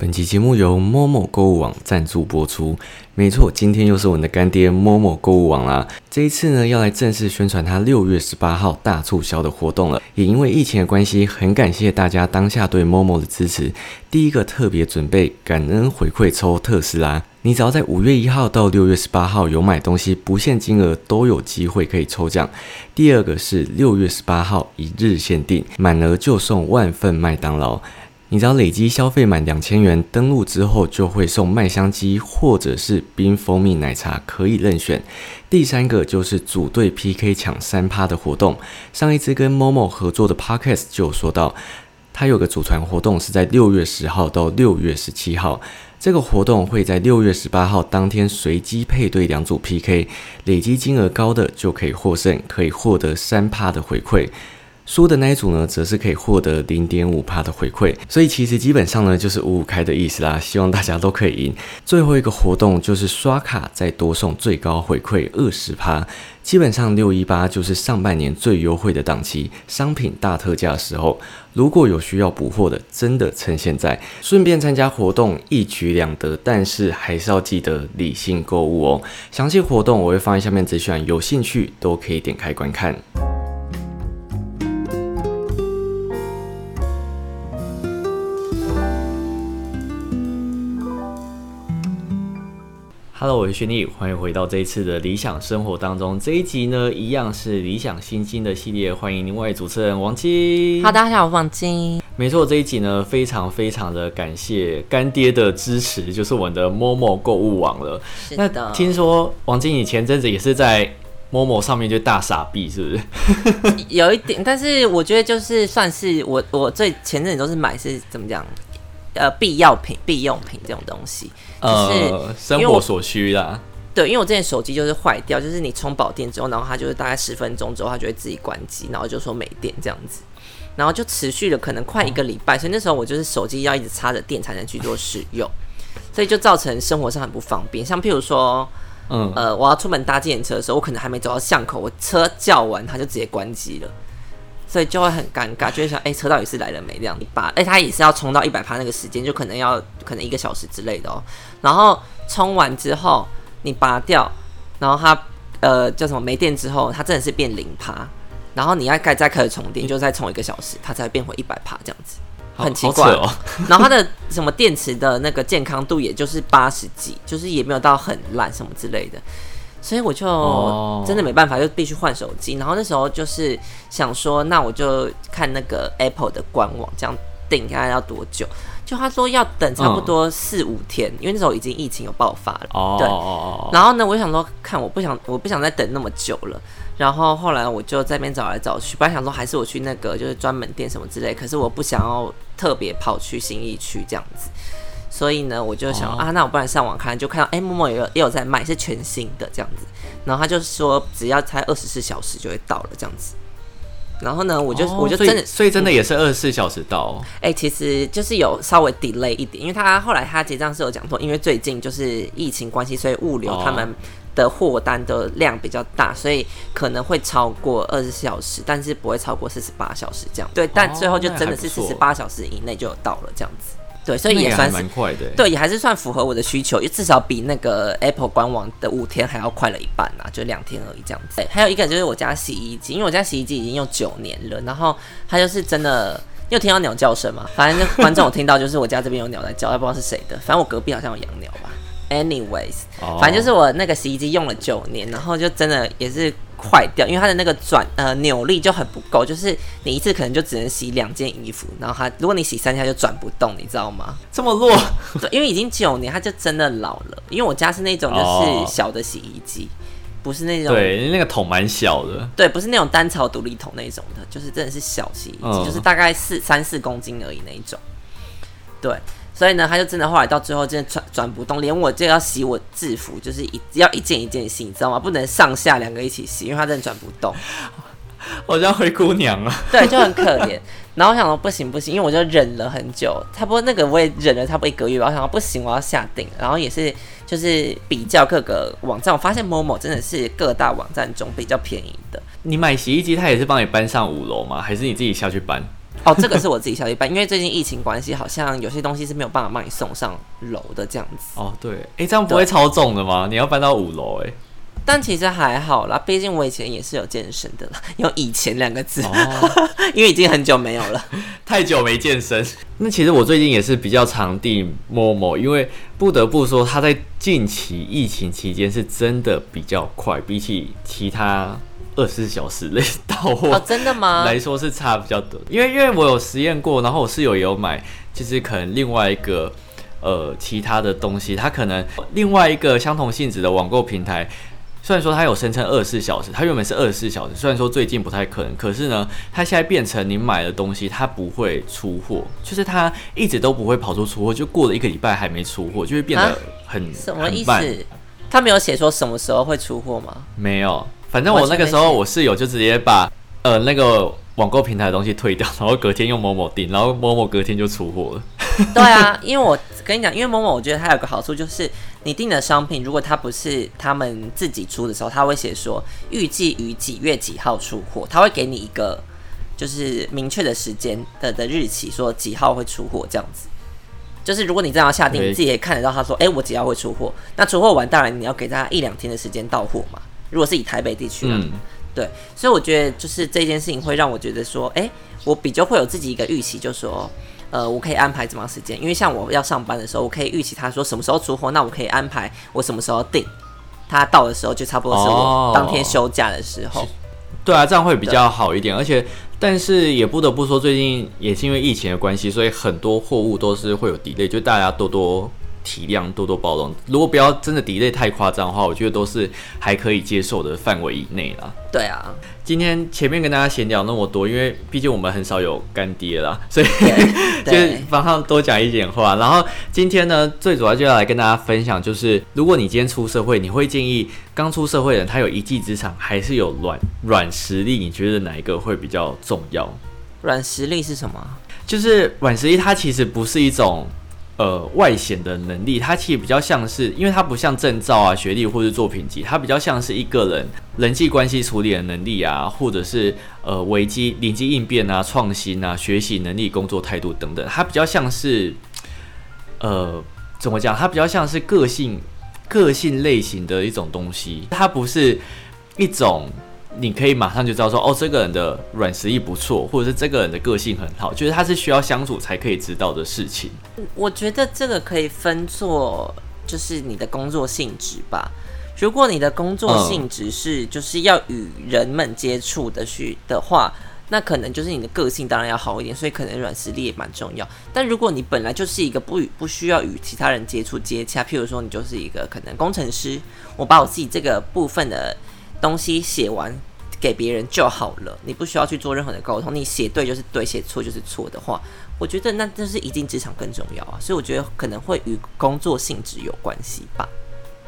本期节目由 Momo 购物网赞助播出。没错，今天又是我们的干爹 Momo 购物网啦。这一次呢，要来正式宣传他六月十八号大促销的活动了。也因为疫情的关系，很感谢大家当下对 Momo 的支持。第一个特别准备感恩回馈抽特斯拉，你只要在五月一号到六月十八号有买东西，不限金额都有机会可以抽奖。第二个是六月十八号一日限定，满额就送万份麦当劳。你只要累积消费满两千元，登录之后就会送麦香鸡或者是冰蜂蜜奶茶，可以任选。第三个就是组队 PK 抢三趴的活动。上一次跟 Momo 合作的 Podcast 就有说到，它有个组团活动是在六月十号到六月十七号，这个活动会在六月十八号当天随机配对两组 PK，累积金额高的就可以获胜，可以获得三趴的回馈。输的那一组呢，则是可以获得零点五帕的回馈，所以其实基本上呢就是五五开的意思啦。希望大家都可以赢。最后一个活动就是刷卡再多送最高回馈二十帕，基本上六一八就是上半年最优惠的档期，商品大特价的时候，如果有需要补货的，真的趁现在，顺便参加活动一举两得。但是还是要记得理性购物哦。详细活动我会放在下面资讯，有兴趣都可以点开观看。Hello，我是轩逸，欢迎回到这一次的理想生活当中。这一集呢，一样是理想新星的系列，欢迎另外主持人王晶。好，大家好，我是王晶。没错，这一集呢，非常非常的感谢干爹的支持，就是我们的 Momo 购物网了。是的。听说王晶以前阵子也是在 Momo 上面就大傻逼，是不是？有一点，但是我觉得就是算是我我最前阵子都是买是怎么讲？呃，必要品、必用品这种东西，就是，生活所需啦。对，因为我之前手机就是坏掉，就是你充饱电之后，然后它就是大概十分钟之后，它就会自己关机，然后就说没电这样子，然后就持续了可能快一个礼拜，所以那时候我就是手机要一直插着电才能去做使用，所以就造成生活上很不方便。像譬如说，嗯，呃，我要出门搭自行车的时候，我可能还没走到巷口，我车叫完，它就直接关机了。所以就会很尴尬，就会想，哎，车到底是来了没？这样一把，哎，它也是要充到一百帕那个时间，就可能要可能一个小时之类的哦。然后充完之后，你拔掉，然后它呃叫什么没电之后，它真的是变零趴。然后你要再再开始充电，就再充一个小时，它才变回一百帕这样子，很奇怪哦。然后它的什么电池的那个健康度，也就是八十几，就是也没有到很烂什么之类的。所以我就真的没办法，就必须换手机。然后那时候就是想说，那我就看那个 Apple 的官网，这样订看要多久。就他说要等差不多四五天，因为那时候已经疫情有爆发了。哦，对。然后呢，我想说，看我不想，我不想再等那么久了。然后后来我就在那边找来找去，本来想说还是我去那个就是专门店什么之类，可是我不想要特别跑去新义区这样子。所以呢，我就想啊，那我不然上网看，就看到哎，默默也有也有在卖，是全新的这样子。然后他就说，只要才二十四小时就会到了这样子。然后呢，我就我就真的，所以真的也是二十四小时到。哎，其实就是有稍微 delay 一点，因为他后来他结账是有讲说，因为最近就是疫情关系，所以物流他们的货单的量比较大，所以可能会超过二十四小时，但是不会超过四十八小时这样。对，但最后就真的是四十八小时以内就有到了这样子。对，所以也算是蛮快的。对，也还是算符合我的需求，至少比那个 Apple 官网的五天还要快了一半呐，就两天而已这样子。还有一个就是我家洗衣机，因为我家洗衣机已经用九年了，然后它就是真的，你有听到鸟叫声吗？反正观众有听到，就是我家这边有鸟在叫，也不知道是谁的。反正我隔壁好像有养鸟吧。Anyways，反正就是我那个洗衣机用了九年，然后就真的也是坏掉，因为它的那个转呃扭力就很不够，就是你一次可能就只能洗两件衣服，然后它如果你洗三下就转不动，你知道吗？这么弱？对，因为已经九年，它就真的老了。因为我家是那种就是小的洗衣机，不是那种对那个桶蛮小的，对，不是那种单槽独立桶那种的，就是真的是小洗衣机，就是大概四三四公斤而已那一种，对。所以呢，他就真的后来到最后真的转转不动，连我这要洗我制服，就是一要一件一件洗，你知道吗？不能上下两个一起洗，因为他真的转不动。我叫灰姑娘啊。对，就很可怜。然后我想说不行不行，因为我就忍了很久，差不多那个我也忍了差不多一个月吧。我想说不行，我要下定。然后也是就是比较各个网站，我发现某某真的是各大网站中比较便宜的。你买洗衣机，他也是帮你搬上五楼吗？还是你自己下去搬？哦，这个是我自己小一半，因为最近疫情关系，好像有些东西是没有办法帮你送上楼的这样子。哦，对，哎，这样不会超重的吗？你要搬到五楼，哎。但其实还好啦，毕竟我以前也是有健身的啦，用“以前”两个字，哦 因为已经很久没有了，太久没健身。那其实我最近也是比较常订某某，因为不得不说，它在近期疫情期间是真的比较快，比起其他二十四小时内到货哦，真的吗？来说是差比较多，因为因为我有实验过，然后我室友也有买，就是可能另外一个呃其他的东西，它可能另外一个相同性质的网购平台。虽然说它有声称二十四小时，它原本是二十四小时。虽然说最近不太可能，可是呢，它现在变成你买的东西它不会出货，就是它一直都不会跑出出货，就过了一个礼拜还没出货，就会变得很什么意思？他没有写说什么时候会出货吗？没有，反正我那个时候我室友就直接把呃那个网购平台的东西退掉，然后隔天用某某订，然后某某隔天就出货了。对啊，因为我跟你讲，因为某某我觉得它有个好处就是。你订的商品，如果它不是他们自己出的时候，他会写说预计于几月几号出货，他会给你一个就是明确的时间的的日期，说几号会出货这样子。就是如果你这样下定，你自己也看得到，他说，哎，我几号会出货？那出货完，当然你要给大家一两天的时间到货嘛。如果是以台北地区的，对，所以我觉得就是这件事情会让我觉得说，哎，我比较会有自己一个预期，就说。呃，我可以安排怎么样时间？因为像我要上班的时候，我可以预期他说什么时候出货，那我可以安排我什么时候订，他到的时候就差不多是我当天休假的时候。对啊，这样会比较好一点。而且，但是也不得不说，最近也是因为疫情的关系，所以很多货物都是会有 delay，就大家多多体谅，多多包容。如果不要真的 delay 太夸张的话，我觉得都是还可以接受的范围以内啦。对啊。今天前面跟大家闲聊那么多，因为毕竟我们很少有干爹啦，所以 就帮他多讲一点话。然后今天呢，最主要就要来跟大家分享，就是如果你今天出社会，你会建议刚出社会的人，他有一技之长，还是有软软实力？你觉得哪一个会比较重要？软实力是什么？就是软实力，它其实不是一种。呃，外显的能力，它其实比较像是，因为它不像证照啊、学历或者作品集，它比较像是一个人人际关系处理的能力啊，或者是呃危机临机应变啊、创新啊、学习能力、工作态度等等，它比较像是呃怎么讲？它比较像是个性个性类型的一种东西，它不是一种。你可以马上就知道说，哦，这个人的软实力不错，或者是这个人的个性很好，就是他是需要相处才可以知道的事情。我觉得这个可以分作，就是你的工作性质吧。如果你的工作性质是就是要与人们接触的去的话，那可能就是你的个性当然要好一点，所以可能软实力也蛮重要。但如果你本来就是一个不与不需要与其他人接触接洽，譬如说你就是一个可能工程师，我把我自己这个部分的。东西写完给别人就好了，你不需要去做任何的沟通。你写对就是对，写错就是错的话，我觉得那就是一进职场更重要啊。所以我觉得可能会与工作性质有关系吧。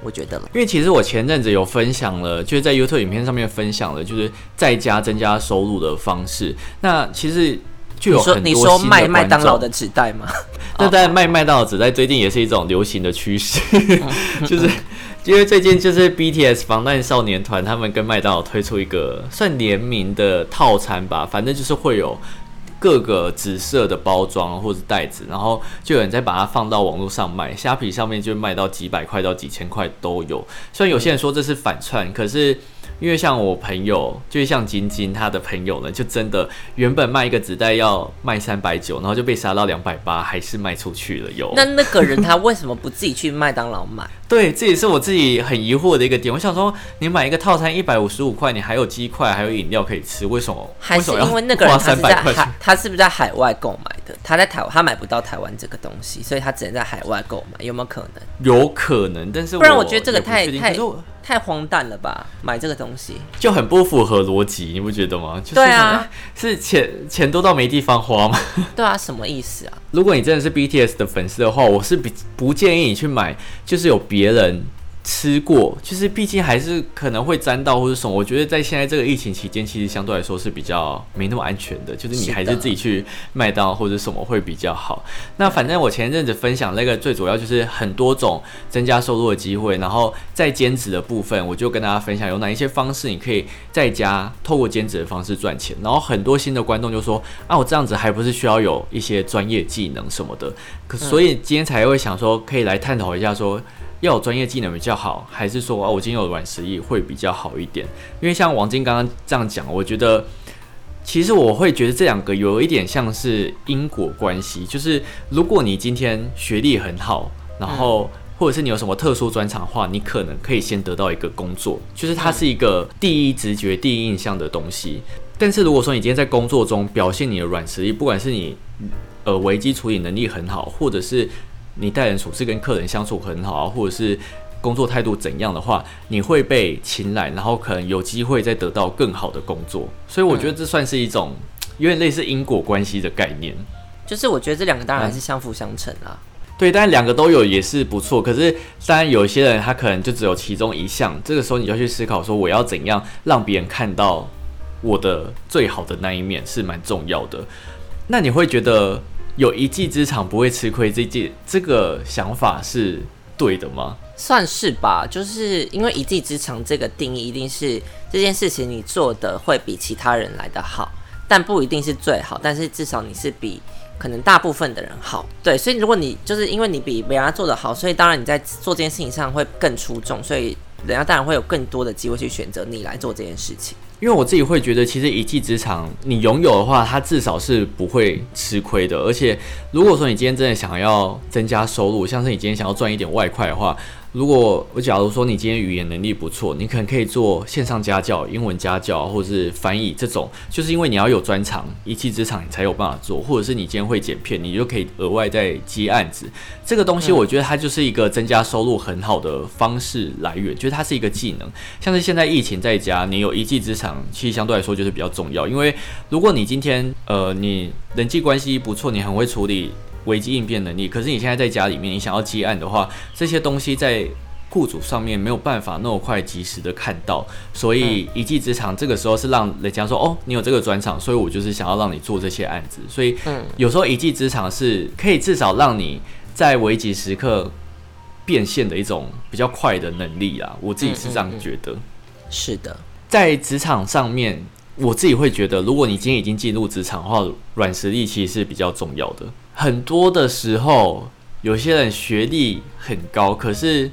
我觉得了，因为其实我前阵子有分享了，就是在 YouTube 影片上面分享了，就是在家增加收入的方式。那其实就有很多你说卖麦当劳的纸袋吗？那在卖麦当劳纸袋最近也是一种流行的趋势，就是。因为最近就是 BTS 防弹少年团，他们跟麦当劳推出一个算联名的套餐吧，反正就是会有各个紫色的包装或者袋子，然后就有人在把它放到网络上卖，虾皮上面就卖到几百块到几千块都有。虽然有些人说这是反串，可是。因为像我朋友，就是像晶晶她的朋友呢，就真的原本卖一个纸袋要卖三百九，然后就被杀到两百八，还是卖出去了。有那那个人他为什么不自己去麦当劳买？对，这也是我自己很疑惑的一个点。我想说，你买一个套餐一百五十五块，你还有鸡块，还有饮料可以吃，为什么？还是因为那个人他是在海，他是不是在海外购买的？他在台，他买不到台湾这个东西，所以他只能在海外购买。有没有可能？有可能，但是不然我觉得这个太太。太荒诞了吧！买这个东西就很不符合逻辑，你不觉得吗？对啊，是钱钱多到没地方花吗？对啊，什么意思啊？如果你真的是 BTS 的粉丝的话，我是不不建议你去买，就是有别人吃过，就是毕竟还是可能会沾到或者什么。我觉得在现在这个疫情期间，其实相对来说是比较没那么安全的，就是你还是自己去麦当劳或者什么会比较好。那反正我前阵子分享那个最主要就是很多种增加收入的机会，然后在兼职的部分，我就跟大家分享有哪一些方式你可以在家透过兼职的方式赚钱。然后很多新的观众就说啊，我这样子还不是需要有一些专业技能什么的，可所以今天才会想说可以来探讨一下说。要有专业技能比较好，还是说啊，我今天有软实力会比较好一点？因为像王晶刚刚这样讲，我觉得其实我会觉得这两个有一点像是因果关系，就是如果你今天学历很好，然后或者是你有什么特殊专长的话，你可能可以先得到一个工作，就是它是一个第一直觉、第一印象的东西。但是如果说你今天在工作中表现你的软实力，不管是你呃危机处理能力很好，或者是你待人处事跟客人相处很好啊，或者是工作态度怎样的话，你会被青睐，然后可能有机会再得到更好的工作。所以我觉得这算是一种有点类似因果关系的概念。就是我觉得这两个当然是相辅相成啦。对，但两个都有也是不错。可是当然有些人他可能就只有其中一项，这个时候你就去思考说，我要怎样让别人看到我的最好的那一面是蛮重要的。那你会觉得？有一技之长不会吃亏，这件这个想法是对的吗？算是吧，就是因为一技之长这个定义，一定是这件事情你做的会比其他人来的好，但不一定是最好，但是至少你是比可能大部分的人好。对，所以如果你就是因为你比别人做的好，所以当然你在做这件事情上会更出众，所以人家当然会有更多的机会去选择你来做这件事情。因为我自己会觉得，其实一技之长你拥有的话，它至少是不会吃亏的。而且，如果说你今天真的想要增加收入，像是你今天想要赚一点外快的话，如果我假如说你今天语言能力不错，你可能可以做线上家教、英文家教或者是翻译这种，就是因为你要有专长、一技之长，你才有办法做。或者是你今天会剪片，你就可以额外再接案子。这个东西我觉得它就是一个增加收入很好的方式来源，就是它是一个技能。像是现在疫情在家，你有一技之长，其实相对来说就是比较重要。因为如果你今天呃你人际关系不错，你很会处理。危机应变能力，可是你现在在家里面，你想要接案的话，这些东西在雇主上面没有办法那么快及时的看到，所以一技之长这个时候是让人家说哦，你有这个专长，所以我就是想要让你做这些案子，所以有时候一技之长是可以至少让你在危急时刻变现的一种比较快的能力啊，我自己是这样觉得。是的，在职场上面，我自己会觉得，如果你今天已经进入职场的话，软实力其实是比较重要的。很多的时候，有些人学历很高，可是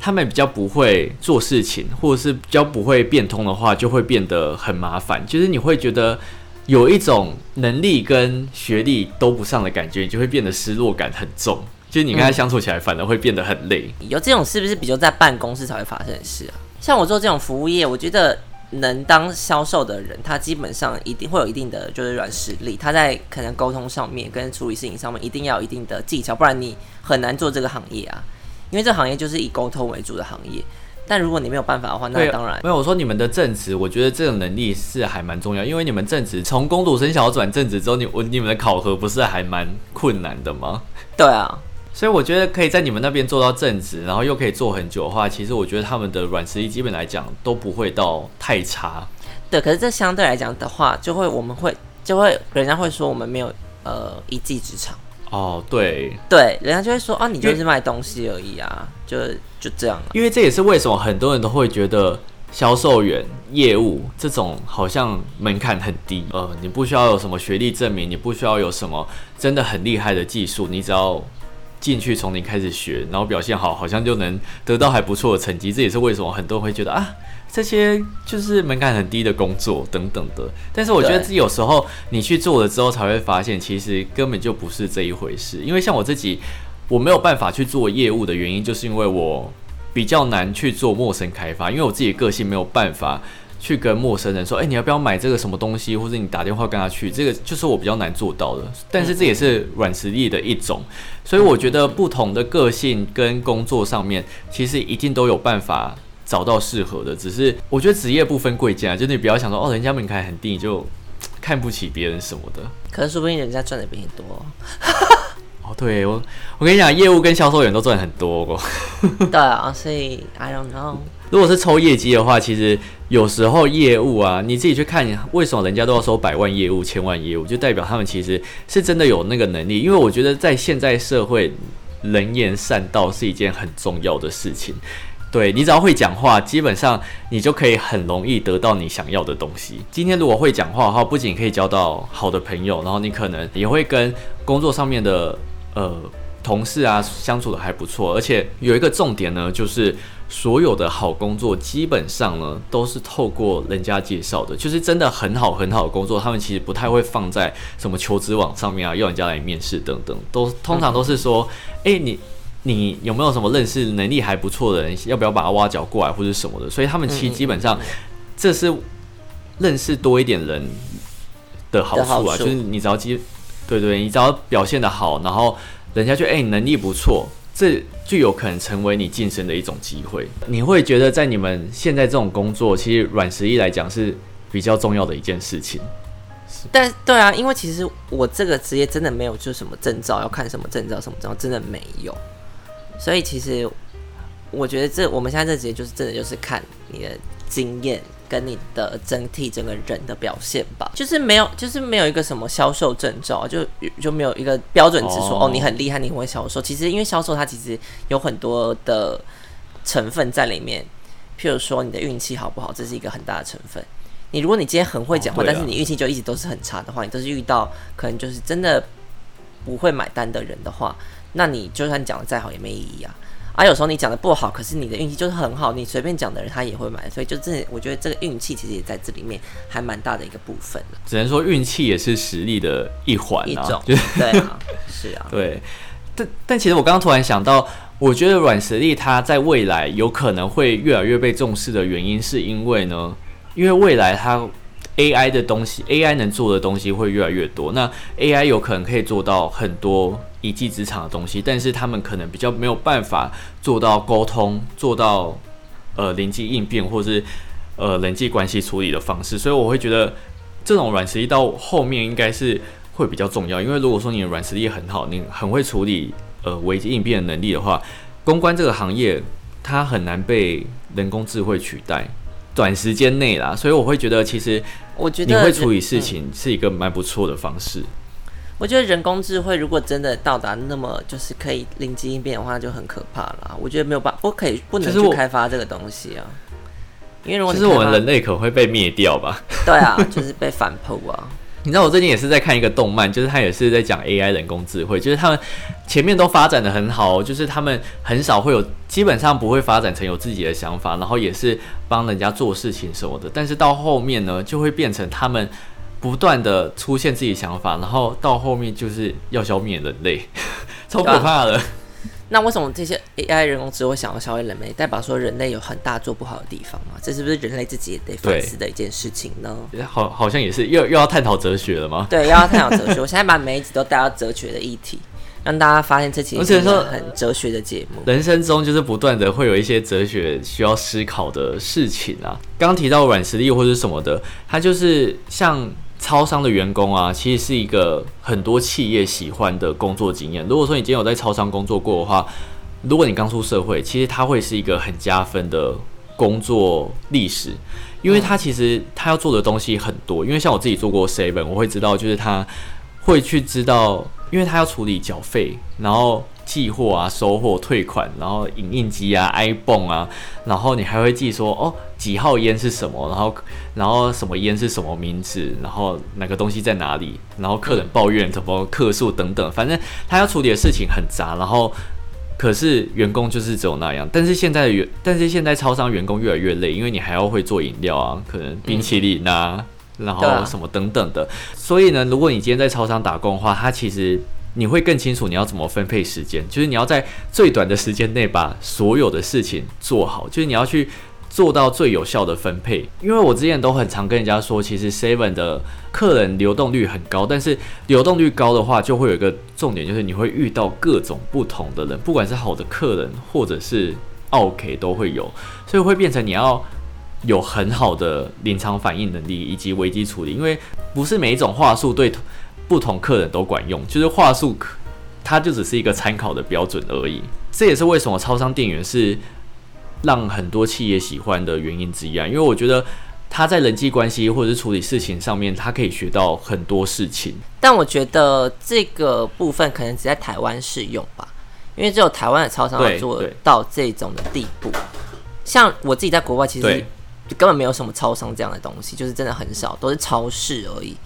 他们比较不会做事情，或者是比较不会变通的话，就会变得很麻烦。就是你会觉得有一种能力跟学历都不上的感觉，你就会变得失落感很重。就是你跟他相处起来，反而会变得很累。有这种是不是比较在办公室才会发生的事啊？像我做这种服务业，我觉得。能当销售的人，他基本上一定会有一定的就是软实力。他在可能沟通上面跟处理事情上面一定要有一定的技巧，不然你很难做这个行业啊。因为这行业就是以沟通为主的行业。但如果你没有办法的话，那当然没有。我说你们的正职，我觉得这种能力是还蛮重要，因为你们正职从工读生想要转正职之后，你我你们的考核不是还蛮困难的吗？对啊。所以我觉得可以在你们那边做到正职，然后又可以做很久的话，其实我觉得他们的软实力基本来讲都不会到太差。对，可是这相对来讲的话，就会我们会就会人家会说我们没有呃一技之长。哦，对对，人家就会说啊，你就是卖东西而已啊，就就这样。因为这也是为什么很多人都会觉得销售员、业务这种好像门槛很低，呃，你不需要有什么学历证明，你不需要有什么真的很厉害的技术，你只要。进去从零开始学，然后表现好，好像就能得到还不错的成绩。这也是为什么很多人会觉得啊，这些就是门槛很低的工作等等的。但是我觉得自己有时候你去做了之后，才会发现其实根本就不是这一回事。因为像我自己，我没有办法去做业务的原因，就是因为我比较难去做陌生开发，因为我自己个性没有办法。去跟陌生人说，哎，你要不要买这个什么东西？或者你打电话跟他去，这个就是我比较难做到的。但是这也是软实力的一种，所以我觉得不同的个性跟工作上面，其实一定都有办法找到适合的。只是我觉得职业不分贵贱啊，就你不要想说，哦，人家门槛很低，你就看不起别人什么的。可是说不定人家赚的比你多。哦，对我，我跟你讲，业务跟销售员都赚很多。对啊，所以 I don't know。如果是抽业绩的话，其实有时候业务啊，你自己去看，为什么人家都要收百万业务、千万业务，就代表他们其实是真的有那个能力。因为我觉得在现在社会，人言善道是一件很重要的事情。对你只要会讲话，基本上你就可以很容易得到你想要的东西。今天如果会讲话的话，不仅可以交到好的朋友，然后你可能也会跟工作上面的呃同事啊相处的还不错。而且有一个重点呢，就是所有的好工作基本上呢都是透过人家介绍的，就是真的很好很好的工作，他们其实不太会放在什么求职网上面啊，要人家来面试等等，都通常都是说，哎你。你有没有什么认识能力还不错的人？要不要把他挖角过来或者什么的？所以他们其实基本上，这是认识多一点人的好处啊。就是你只要基，对对，你只要表现的好，然后人家觉得哎你能力不错，这就有可能成为你晋升的一种机会。你会觉得在你们现在这种工作，其实软实力来讲是比较重要的一件事情。但对啊，因为其实我这个职业真的没有就什么证照要看什么证照什么证照，真的没有。所以其实，我觉得这我们现在这职业就是真的就是看你的经验跟你的整体整个人的表现吧，就是没有就是没有一个什么销售证照，就就没有一个标准值说哦你很厉害，你很会销售。其实因为销售它其实有很多的成分在里面，譬如说你的运气好不好，这是一个很大的成分。你如果你今天很会讲话，但是你运气就一直都是很差的话，你都是遇到可能就是真的不会买单的人的话。那你就算讲的再好也没意义啊！啊，有时候你讲的不好，可是你的运气就是很好，你随便讲的人他也会买，所以就这，我觉得这个运气其实也在这里面还蛮大的一个部分只能说运气也是实力的一环啊，对啊，是啊，对。但但其实我刚刚突然想到，我觉得软实力它在未来有可能会越来越被重视的原因，是因为呢，因为未来它。AI 的东西，AI 能做的东西会越来越多。那 AI 有可能可以做到很多一技之长的东西，但是他们可能比较没有办法做到沟通，做到呃灵机应变，或是呃人际关系处理的方式。所以我会觉得这种软实力到后面应该是会比较重要。因为如果说你的软实力很好，你很会处理呃危机应变的能力的话，公关这个行业它很难被人工智慧取代。短时间内啦，所以我会觉得其实。我觉得你会处理事情是一个蛮不错的方式。我觉得人工智慧如果真的到达那么就是可以灵机应变的话，就很可怕了。我觉得没有办法，不可以不能去开发这个东西啊。因为如果其实我们人类可能会被灭掉吧？对啊，就是被反扑啊。你知道我最近也是在看一个动漫，就是他也是在讲 AI 人工智慧，就是他们前面都发展的很好，就是他们很少会有，基本上不会发展成有自己的想法，然后也是帮人家做事情什么的。但是到后面呢，就会变成他们不断的出现自己想法，然后到后面就是要消灭人类，超可怕的。那为什么这些 AI 人工智慧想要消灭人类，代表说人类有很大做不好的地方啊？这是不是人类自己也得反思的一件事情呢？好，好像也是又又要探讨哲学了吗？对，又要探讨哲学。我现在把每一集都带到哲学的议题，让大家发现这其实是说很哲学的节目。人生中就是不断的会有一些哲学需要思考的事情啊。刚提到软实力或者什么的，它就是像。超商的员工啊，其实是一个很多企业喜欢的工作经验。如果说你今天有在超商工作过的话，如果你刚出社会，其实它会是一个很加分的工作历史，因为它其实它要做的东西很多。因为像我自己做过 seven，我会知道，就是他会去知道，因为他要处理缴费，然后。寄货啊，收货、退款，然后影印机啊，iPhone 啊，然后你还会记说哦，几号烟是什么，然后然后什么烟是什么名字，然后哪个东西在哪里，然后客人抱怨什么客数等等，反正他要处理的事情很杂，然后可是员工就是只有那样，但是现在的员，但是现在超商员工越来越累，因为你还要会做饮料啊，可能冰淇淋啊，然后什么等等的，所以呢，如果你今天在超商打工的话，他其实。你会更清楚你要怎么分配时间，就是你要在最短的时间内把所有的事情做好，就是你要去做到最有效的分配。因为我之前都很常跟人家说，其实 Seven 的客人流动率很高，但是流动率高的话，就会有一个重点，就是你会遇到各种不同的人，不管是好的客人或者是 OK 都会有，所以会变成你要有很好的临场反应能力以及危机处理，因为不是每一种话术对。不同客人都管用，就是话术它就只是一个参考的标准而已。这也是为什么超商店员是让很多企业喜欢的原因之一啊，因为我觉得他在人际关系或者是处理事情上面，他可以学到很多事情。但我觉得这个部分可能只在台湾适用吧，因为只有台湾的超商做到这种的地步。像我自己在国外，其实根本没有什么超商这样的东西，就是真的很少，都是超市而已。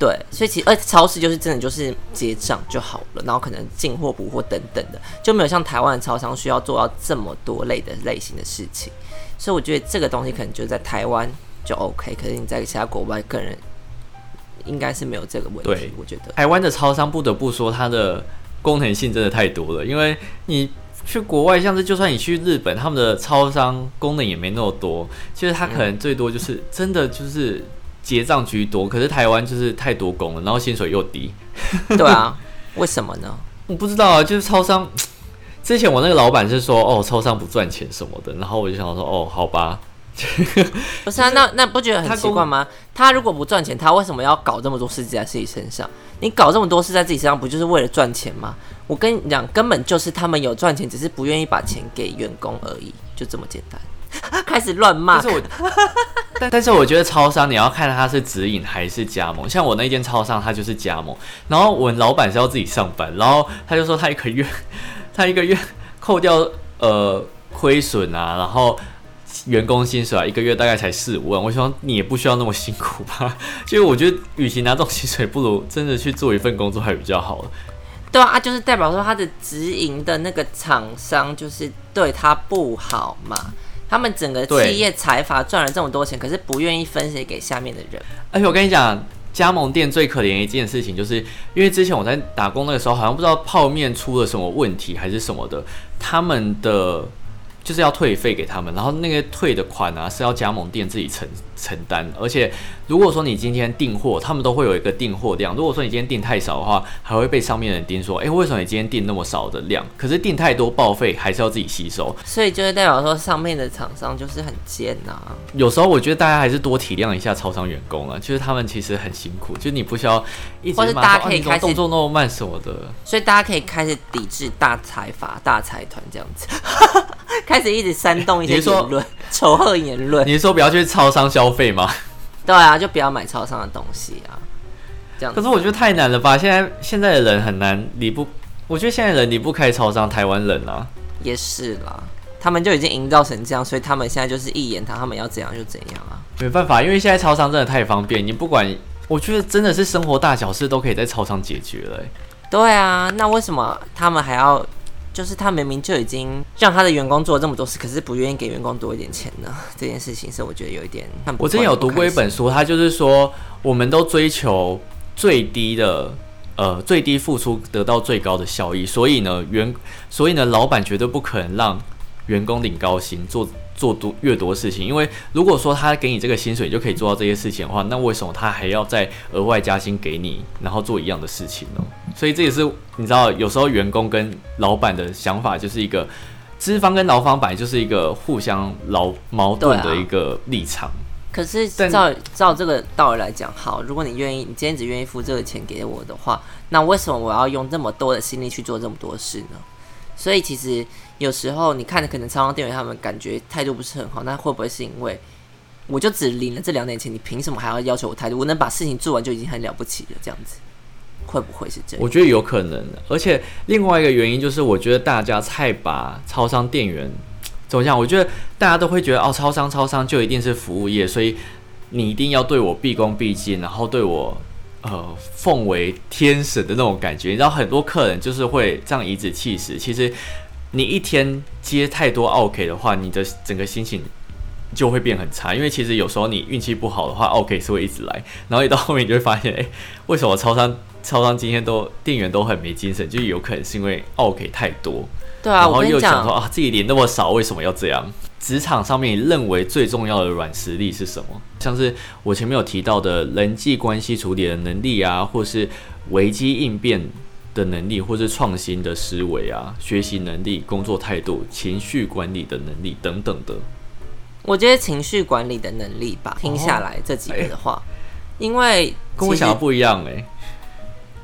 对，所以其实而且超市就是真的就是结账就好了，然后可能进货补货等等的，就没有像台湾的超商需要做到这么多类的类型的事情。所以我觉得这个东西可能就在台湾就 OK，可是你在其他国外个人应该是没有这个问题。我觉得台湾的超商不得不说它的功能性真的太多了，因为你去国外，像是就算你去日本，他们的超商功能也没那么多，其实它可能最多就是真的就是。结账居多，可是台湾就是太多工了，然后薪水又低。对啊，为什么呢？我不知道啊，就是超商。之前我那个老板是说，哦，超商不赚钱什么的，然后我就想说，哦，好吧。不是啊，那那不觉得很奇怪吗？他如果不赚钱，他为什么要搞这么多事在自己身上？你搞这么多事在自己身上，不就是为了赚钱吗？我跟你讲，根本就是他们有赚钱，只是不愿意把钱给员工而已，就这么简单。开始乱骂。但是我，但但是我觉得超商你要看他是直营还是加盟。像我那间超商，它就是加盟。然后我老板是要自己上班，然后他就说他一个月，他一个月扣掉呃亏损啊，然后员工薪水啊，一个月大概才四五万。我想你也不需要那么辛苦吧？就我觉得，与其拿这种薪水，不如真的去做一份工作还比较好。对啊，就是代表说他的直营的那个厂商就是对他不好嘛。他们整个企业财阀赚了这么多钱，可是不愿意分析给下面的人。而且我跟你讲，加盟店最可怜一件事情，就是因为之前我在打工那个时候，好像不知道泡面出了什么问题还是什么的，他们的。就是要退费给他们，然后那个退的款啊是要加盟店自己承承担，而且如果说你今天订货，他们都会有一个订货量。如果说你今天订太少的话，还会被上面的人盯说，哎，为什么你今天订那么少的量？可是订太多报废，还是要自己吸收。所以就是代表说，上面的厂商就是很贱呐。有时候我觉得大家还是多体谅一下超商员工了，就是他们其实很辛苦，就是你不需要一直或者大家可以开始动作那么慢什么的。所以大家可以开始抵制大财阀、大财团这样子。开始一直煽动一些言论，仇恨言论。你是说不要去超商消费吗？对啊，就不要买超商的东西啊。这样。可是我觉得太难了吧？现在现在的人很难离不，我觉得现在人离不开超商。台湾人啊，也是啦，他们就已经营造成这样，所以他们现在就是一言堂，他们要怎样就怎样啊。没办法，因为现在超商真的太方便，你不管，我觉得真的是生活大小事都可以在超商解决了。对啊，那为什么他们还要？就是他明明就已经让他的员工做了这么多事，可是不愿意给员工多一点钱呢？这件事情是我觉得有一点。我之前有读过一本书，他就是说，我们都追求最低的，呃，最低付出得到最高的效益，所以呢，员，所以呢，老板绝对不可能让员工领高薪做。做多越多事情，因为如果说他给你这个薪水就可以做到这些事情的话，那为什么他还要再额外加薪给你，然后做一样的事情呢？所以这也是你知道，有时候员工跟老板的想法就是一个资方跟劳方本来就是一个互相劳矛盾的一个立场。可是照照这个道理来讲，好，如果你愿意，你今天只愿意付这个钱给我的话，那为什么我要用这么多的心力去做这么多事呢？所以其实。有时候你看的可能超商店员他们感觉态度不是很好，那会不会是因为我就只领了这两点钱，你凭什么还要要求我态度？我能把事情做完就已经很了不起了，这样子会不会是这样？我觉得有可能，而且另外一个原因就是，我觉得大家太把超商店员怎么讲？我觉得大家都会觉得哦，超商超商就一定是服务业，所以你一定要对我毕恭毕敬，然后对我呃奉为天神的那种感觉。你知道很多客人就是会这样颐指气使，其实。你一天接太多 OK 的话，你的整个心情就会变很差。因为其实有时候你运气不好的话，OK 是会一直来，然后一到后面你就会发现，哎，为什么超商超商今天都店员都很没精神？就有可能是因为 OK 太多。对啊，然后又想说啊，自己领那么少，为什么要这样？职场上面认为最重要的软实力是什么？像是我前面有提到的人际关系处理的能力啊，或是危机应变。的能力，或是创新的思维啊，学习能力、工作态度、情绪管理的能力等等的。我觉得情绪管理的能力吧，听下来这几个的话，因为跟我想的不一样哎。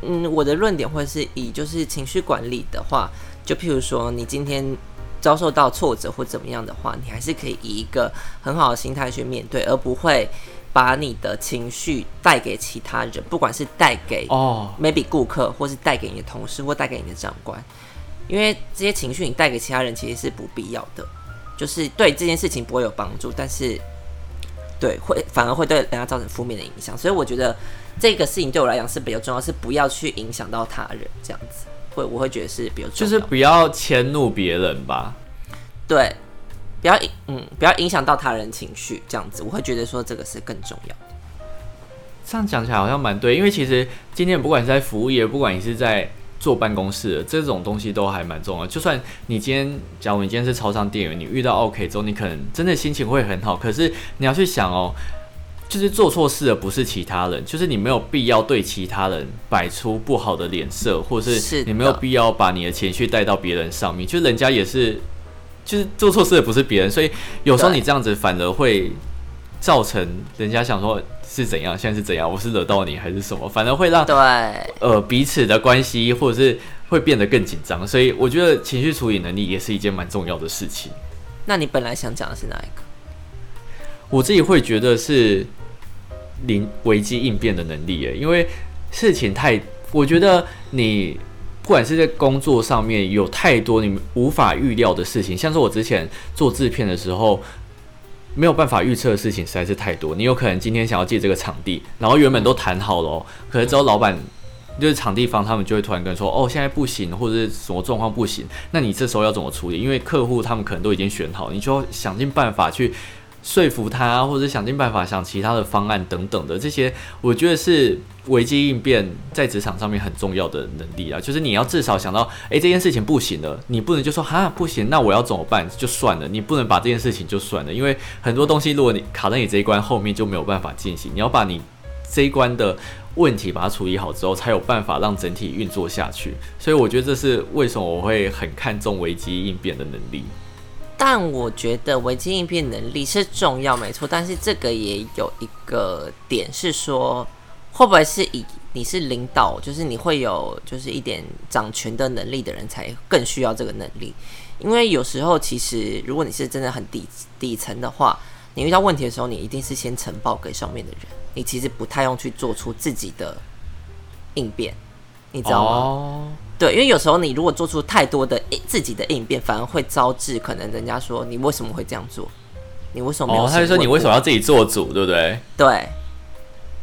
嗯，我的论点会是以就是情绪管理的话，就譬如说你今天遭受到挫折或怎么样的话，你还是可以以一个很好的心态去面对，而不会把你的情绪带给其他人，不管是带给哦 maybe 顾客，或是带给你的同事，或带给你的长官，因为这些情绪你带给其他人其实是不必要的，就是对这件事情不会有帮助，但是对会反而会对人家造成负面的影响，所以我觉得。这个事情对我来讲是比较重要，是不要去影响到他人，这样子会我会觉得是比较重要就是不要迁怒别人吧。对，不要嗯不要影响到他人情绪，这样子我会觉得说这个是更重要的。这样讲起来好像蛮对，因为其实今天不管是在服务业，不管你是在坐办公室，这种东西都还蛮重要。就算你今天假如你今天是超商店员，你遇到 OK 之后，你可能真的心情会很好，可是你要去想哦。就是做错事的不是其他人，就是你没有必要对其他人摆出不好的脸色，或是你没有必要把你的情绪带到别人上面。就人家也是，就是做错事的不是别人，所以有时候你这样子反而会造成人家想说是怎样，现在是怎样，我是惹到你还是什么，反而会让对呃彼此的关系或者是会变得更紧张。所以我觉得情绪处理能力也是一件蛮重要的事情。那你本来想讲的是哪一个？我自己会觉得是临危机应变的能力耶，因为事情太，我觉得你不管是在工作上面有太多你无法预料的事情，像是我之前做制片的时候，没有办法预测的事情实在是太多。你有可能今天想要借这个场地，然后原本都谈好了，可是之后老板就是场地方，他们就会突然跟说，哦，现在不行，或者是什么状况不行，那你这时候要怎么处理？因为客户他们可能都已经选好，你就要想尽办法去。说服他，或者想尽办法想其他的方案等等的这些，我觉得是危机应变在职场上面很重要的能力啊。就是你要至少想到，诶，这件事情不行了，你不能就说哈不行，那我要怎么办？就算了，你不能把这件事情就算了，因为很多东西如果你卡在你这一关后面就没有办法进行。你要把你这一关的问题把它处理好之后，才有办法让整体运作下去。所以我觉得这是为什么我会很看重危机应变的能力。但我觉得危机应变能力是重要，没错。但是这个也有一个点是说，会不会是以你是领导，就是你会有就是一点掌权的能力的人才更需要这个能力？因为有时候其实如果你是真的很底底层的话，你遇到问题的时候，你一定是先呈报给上面的人，你其实不太用去做出自己的应变，你知道吗？对，因为有时候你如果做出太多的自己的应变，反而会招致可能人家说你为什么会这样做？你为什么没有？他就说你为什么要自己做主，对不对？对。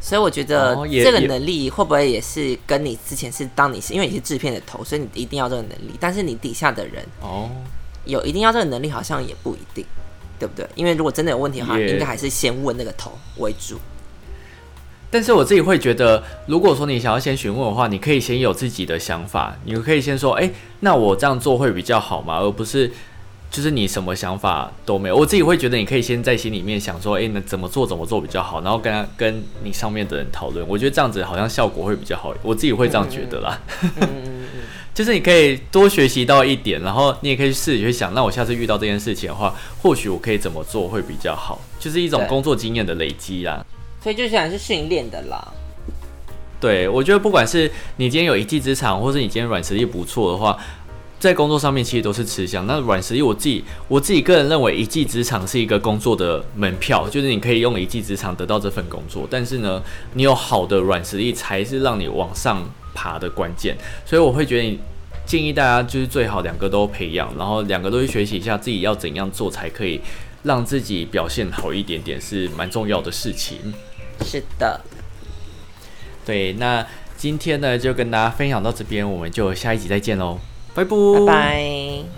所以我觉得这个能力会不会也是跟你之前是当你是因为你是制片的头，所以你一定要这个能力。但是你底下的人哦，有一定要这个能力，好像也不一定，对不对？因为如果真的有问题的话，应该还是先问那个头为主。但是我自己会觉得，如果说你想要先询问的话，你可以先有自己的想法，你可以先说，哎，那我这样做会比较好吗？而不是就是你什么想法都没有。我自己会觉得，你可以先在心里面想说，哎，那怎么做怎么做比较好，然后跟他跟你上面的人讨论。我觉得这样子好像效果会比较好，我自己会这样觉得啦。就是你可以多学习到一点，然后你也可以试着去想，那我下次遇到这件事情的话，或许我可以怎么做会比较好，就是一种工作经验的累积啦。所以就想是训练的啦。对，我觉得不管是你今天有一技之长，或是你今天软实力不错的话，在工作上面其实都是吃香。那软实力，我自己我自己个人认为，一技之长是一个工作的门票，就是你可以用一技之长得到这份工作。但是呢，你有好的软实力，才是让你往上爬的关键。所以我会觉得，建议大家就是最好两个都培养，然后两个都去学习一下，自己要怎样做才可以让自己表现好一点点，是蛮重要的事情。是的，对，那今天呢就跟大家分享到这边，我们就下一集再见喽，拜拜，拜拜。